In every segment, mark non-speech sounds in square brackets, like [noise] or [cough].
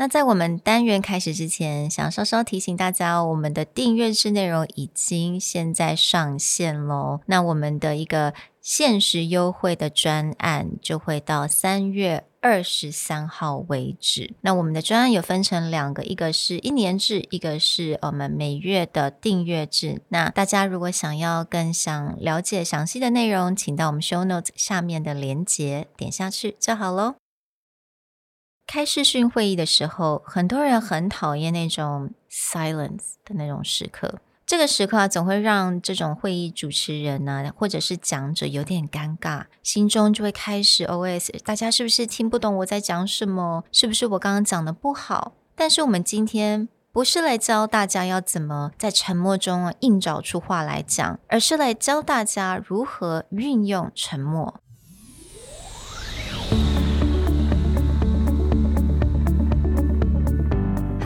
那在我们单元开始之前，想稍稍提醒大家，我们的订阅制内容已经现在上线喽。那我们的一个限时优惠的专案就会到三月二十三号为止。那我们的专案有分成两个，一个是一年制，一个是我们每月的订阅制。那大家如果想要更想了解详细的内容，请到我们 show note 下面的链接点下去就好喽。开视讯会议的时候，很多人很讨厌那种 silence 的那种时刻。这个时刻啊，总会让这种会议主持人呢，或者是讲者有点尴尬，心中就会开始 OS：大家是不是听不懂我在讲什么？是不是我刚刚讲的不好？但是我们今天不是来教大家要怎么在沉默中啊硬找出话来讲，而是来教大家如何运用沉默。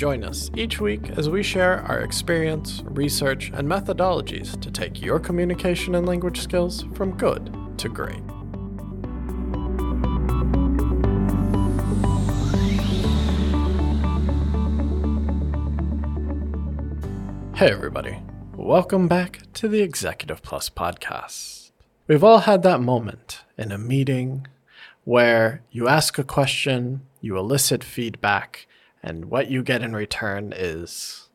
Join us each week as we share our experience, research, and methodologies to take your communication and language skills from good to great. Hey, everybody. Welcome back to the Executive Plus podcast. We've all had that moment in a meeting, where you ask a question, you elicit feedback, and what you get in return is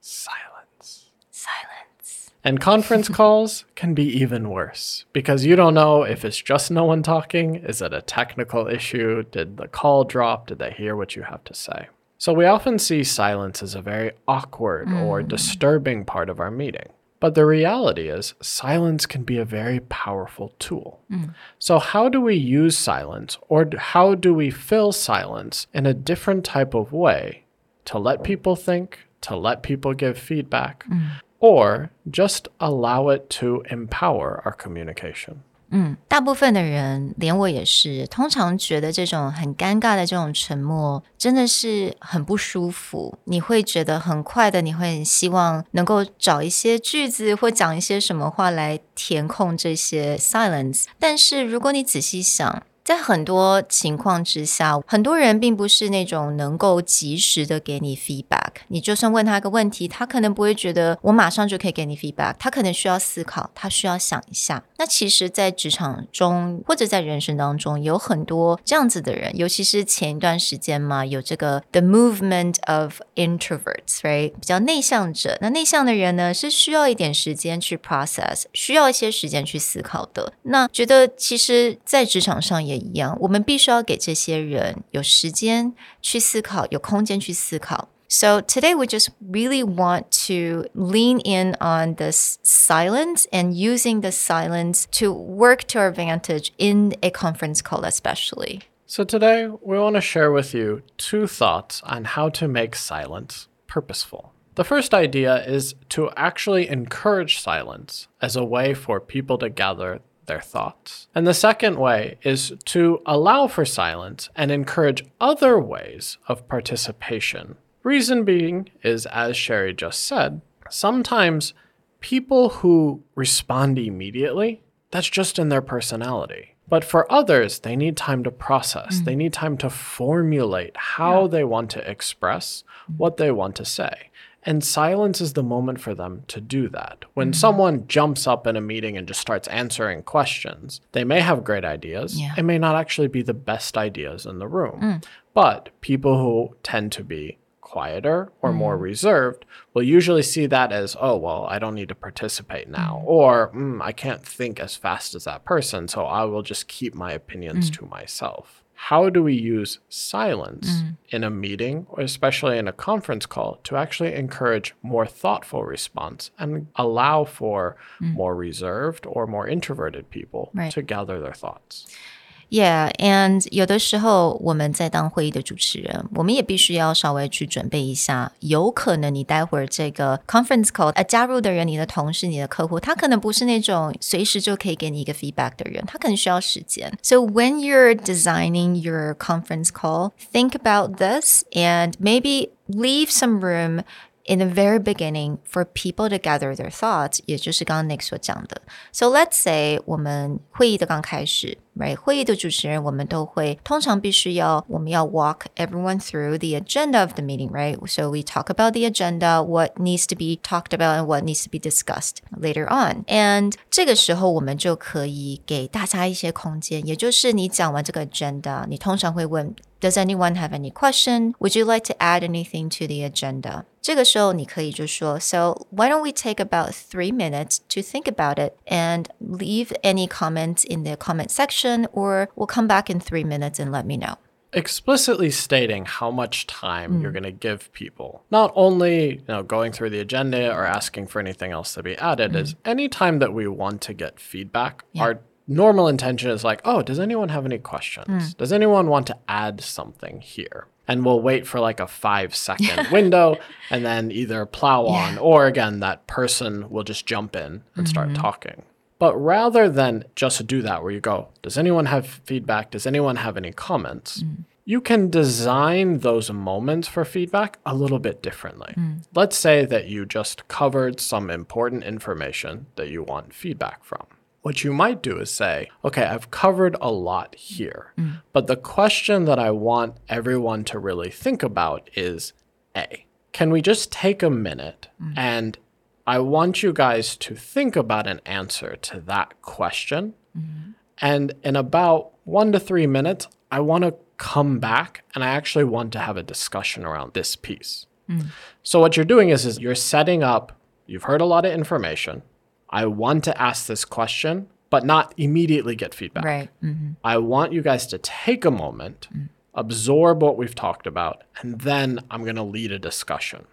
silence. Silence. And conference [laughs] calls can be even worse because you don't know if it's just no one talking. Is it a technical issue? Did the call drop? Did they hear what you have to say? So we often see silence as a very awkward mm. or disturbing part of our meeting. But the reality is, silence can be a very powerful tool. Mm. So, how do we use silence or how do we fill silence in a different type of way to let people think, to let people give feedback, mm. or just allow it to empower our communication? 嗯，大部分的人，连我也是，通常觉得这种很尴尬的这种沉默，真的是很不舒服。你会觉得很快的，你会很希望能够找一些句子或讲一些什么话来填空这些 silence。但是如果你仔细想，在很多情况之下，很多人并不是那种能够及时的给你 feedback。你就算问他一个问题，他可能不会觉得我马上就可以给你 feedback，他可能需要思考，他需要想一下。那其实，在职场中或者在人生当中，有很多这样子的人，尤其是前一段时间嘛，有这个 the movement of introverts，right？比较内向者。那内向的人呢，是需要一点时间去 process，需要一些时间去思考的。那觉得其实，在职场上也。一样，我们必须要给这些人有时间去思考，有空间去思考。So today we just really want to lean in on this silence and using the silence to work to our advantage in a conference call, especially. So today we want to share with you two thoughts on how to make silence purposeful. The first idea is to actually encourage silence as a way for people to gather their thoughts. And the second way is to allow for silence and encourage other ways of participation. Reason being is, as Sherry just said, sometimes people who respond immediately, that's just in their personality. But for others, they need time to process. Mm. They need time to formulate how yeah. they want to express what they want to say. And silence is the moment for them to do that. When mm-hmm. someone jumps up in a meeting and just starts answering questions, they may have great ideas. Yeah. It may not actually be the best ideas in the room. Mm. But people who tend to be quieter or mm. more reserved will usually see that as, oh, well, I don't need to participate now. Mm. Or mm, I can't think as fast as that person, so I will just keep my opinions mm. to myself how do we use silence mm. in a meeting or especially in a conference call to actually encourage more thoughtful response and allow for mm. more reserved or more introverted people right. to gather their thoughts Yeah，and 有的时候我们在当会议的主持人，我们也必须要稍微去准备一下，有可能你待会儿这个 conference call 呃加入的人，你的同事、你的客户，他可能不是那种随时就可以给你一个 feedback 的人，他可能需要时间。So when you're designing your conference call, think about this and maybe leave some room in the very beginning for people to gather their thoughts，也就是刚刚 Nick 所讲的。So let's say 我们会议的刚开始，right？会议的主持人我们都会通常必须要我们要 walk everyone through the agenda of the meeting，right？So we talk about the agenda, what needs to be talked about and what needs to be discussed later on. And 这个时候我们就可以给大家一些空间，也就是你讲完这个 agenda，你通常会问 Does anyone have any question? Would you like to add anything to the agenda? 这个时候你可以就说，So why don't we take about three minutes to think about it and leave any comments in the comment section, or we'll come back in three minutes and let me know. Explicitly stating how much time you're going to give people, not only you know going through the agenda or asking for anything else to be added, is any time that we want to get feedback, our normal intention is like, oh, does anyone have any questions? Hmm. Does anyone want to add something here? And we'll wait for like a five second [laughs] window and then either plow on or again, that person will just jump in and start mm-hmm. talking. But rather than just do that, where you go, does anyone have feedback? Does anyone have any comments? Mm. You can design those moments for feedback a little bit differently. Mm. Let's say that you just covered some important information that you want feedback from. What you might do is say, okay, I've covered a lot here, but the question that I want everyone to really think about is A, can we just take a minute and I want you guys to think about an answer to that question? And in about one to three minutes, I want to come back and I actually want to have a discussion around this piece. So what you're doing is, is you're setting up, you've heard a lot of information. I want to ask this question, but not immediately get feedback. Right. I want you guys to take a moment, absorb what we've talked about, and then I'm going to lead a discussion.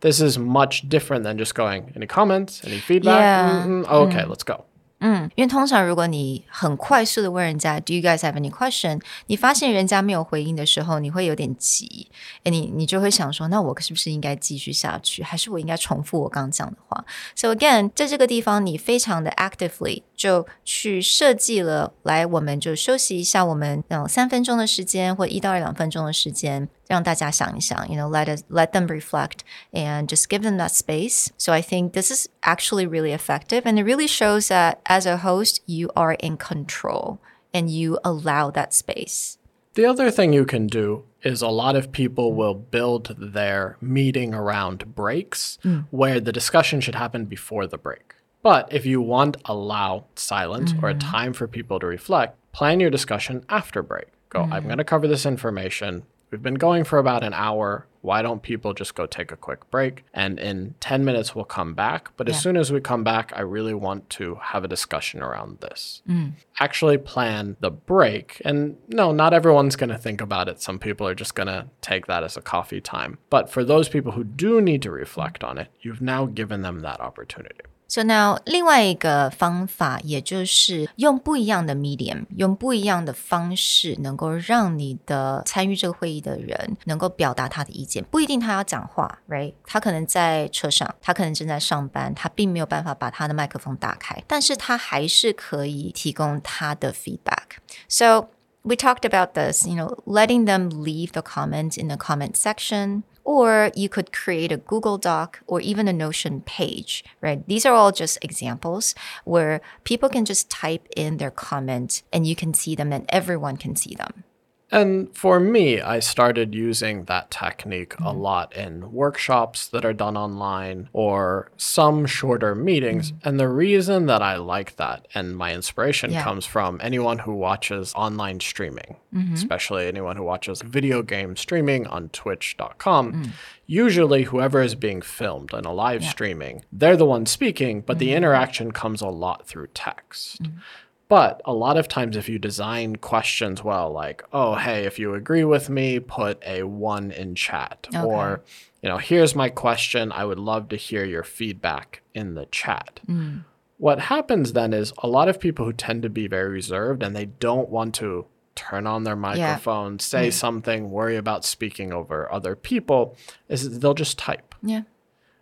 This is much different than just going, any comments, any feedback? Yeah. Mm, mm, okay, let's go. 嗯，因为通常如果你很快速的问人家 “Do you guys have any question”，你发现人家没有回应的时候，你会有点急，哎，你你就会想说，那我是不是应该继续下去，还是我应该重复我刚讲的话？So again，在这个地方，你非常的 actively 就去设计了，来，我们就休息一下，我们嗯三分钟的时间或一到两分钟的时间，让大家想一想，you know let us let them reflect and just give them that space. So I think this is actually really effective and it really shows that as a host you are in control and you allow that space. The other thing you can do is a lot of people will build their meeting around breaks where the discussion should happen before the break. But if you want allow silence or a time for people to reflect, plan your discussion after break. Go, I'm going to cover this information. We've been going for about an hour. Why don't people just go take a quick break? And in 10 minutes, we'll come back. But as soon as we come back, I really want to have a discussion around this. Mm. Actually, plan the break. And no, not everyone's going to think about it. Some people are just going to take that as a coffee time. But for those people who do need to reflect on it, you've now given them that opportunity. So now 另外一个方法，也就是用不一样的 medium，用不一样的方式，能够让你的参与这个会议的人能够表达他的意见。不一定他要讲话，right？他可能在车上，他可能正在上班，他并没有办法把他的麦克风打开，但是他还是可以提供他的 feedback。So we talked about this, you know, letting them leave the comments in the comment section. Or you could create a Google Doc or even a Notion page, right? These are all just examples where people can just type in their comment and you can see them and everyone can see them. And for me, I started using that technique a mm-hmm. lot in workshops that are done online or some shorter meetings. Mm-hmm. And the reason that I like that and my inspiration Yeah. comes from anyone who watches online streaming, mm-hmm. especially anyone who watches video game streaming on twitch.com. Mm. Usually, whoever is being filmed in a live streaming, they're the one speaking, but the interaction comes a lot through text. But a lot of times, if you design questions well, like, oh, hey, if you agree with me, put a one in chat. Or, you know, here's my question. I would love to hear your feedback in the chat. Mm. What happens then is a lot of people who tend to be very reserved and they don't want to turn on their microphone, say mm. something, worry about speaking over other people, is they'll just type. Yeah.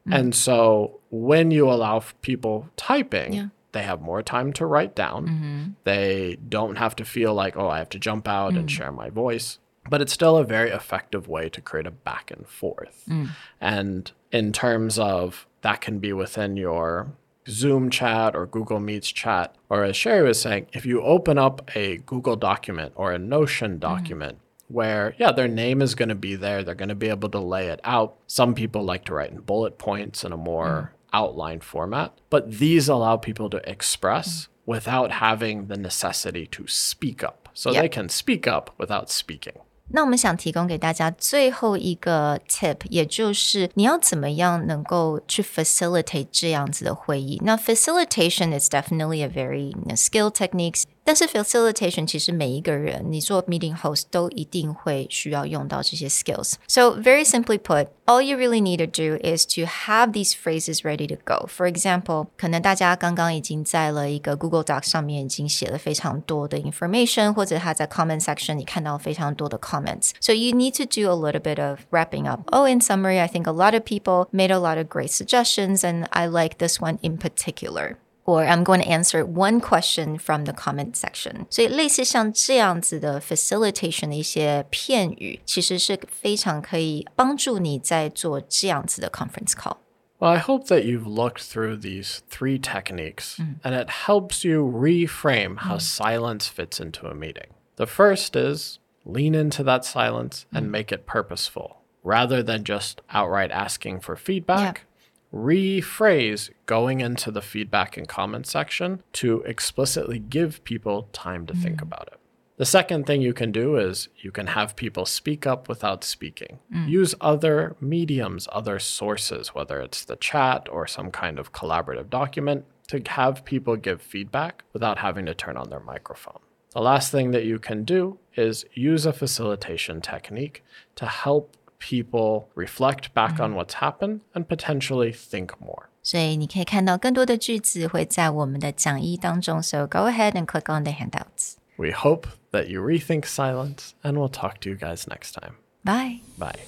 And mm. so when you allow people typing, Yeah. They have more time to write down. Mm-hmm. They don't have to feel like, oh, I have to jump out and mm. share my voice. But it's still a very effective way to create a back and forth. Mm. And in terms of that can be within your Zoom chat or Google Meets chat, or as Sherry was saying, if you open up a Google document or a Notion mm. document, where, yeah, their name is going to be there. They're going to be able to lay it out. Some people like to write in bullet points in a more outlined format, but these allow people to express without having the necessity to speak up. So Yep. they can speak up without speaking. 那我们想提供给大家最后一个 tip，也就是你要怎么样能够去 facilitate 这样子的会议。那 facilitation is definitely a very you know, skill techniques， 但是 facilitation 其实每一个人你做 meeting host 都一定会需要用到这些 skills。So very simply put, all you really need to do is to have these phrases ready to go. For example，可能大家刚刚已经在了一个 Google Doc 上面已经写了非常多的 information，或者他在 comment section 你看到非常多的 comments. So you need to do a little bit of wrapping up. Oh, in summary, I think a lot of people made a lot of great suggestions, and I like this one in particular. Or I'm going to answer one question from the comment section. 所以类似像这样子的 facilitation 的一些片语，其实是非常可以帮助你在做这样子的 conference call. Well, I hope that you've looked through these three techniques and it helps you reframe how silence fits into a meeting. The first is lean into that silence and make it purposeful rather than just outright asking for feedback. Rephrase going into the feedback and comment section to explicitly give people time to think mm. about it. The second thing you can do is you can have people speak up without speaking. Mm. Use other mediums, other sources, whether it's the chat or some kind of collaborative document, to have people give feedback without having to turn on their microphone. The last thing that you can do is use a facilitation technique to help people reflect back on what's happened and potentially think more. 所以你可以看到更多的句子会在我们的讲义当中。So go ahead and click on the handouts. We hope that you rethink silence, and we'll talk to you guys next time. Bye. Bye.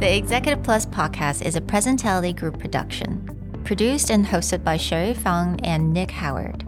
The Executive Plus podcast is a Presentality Group production, produced and hosted by Sherry Fang and Nick Howard.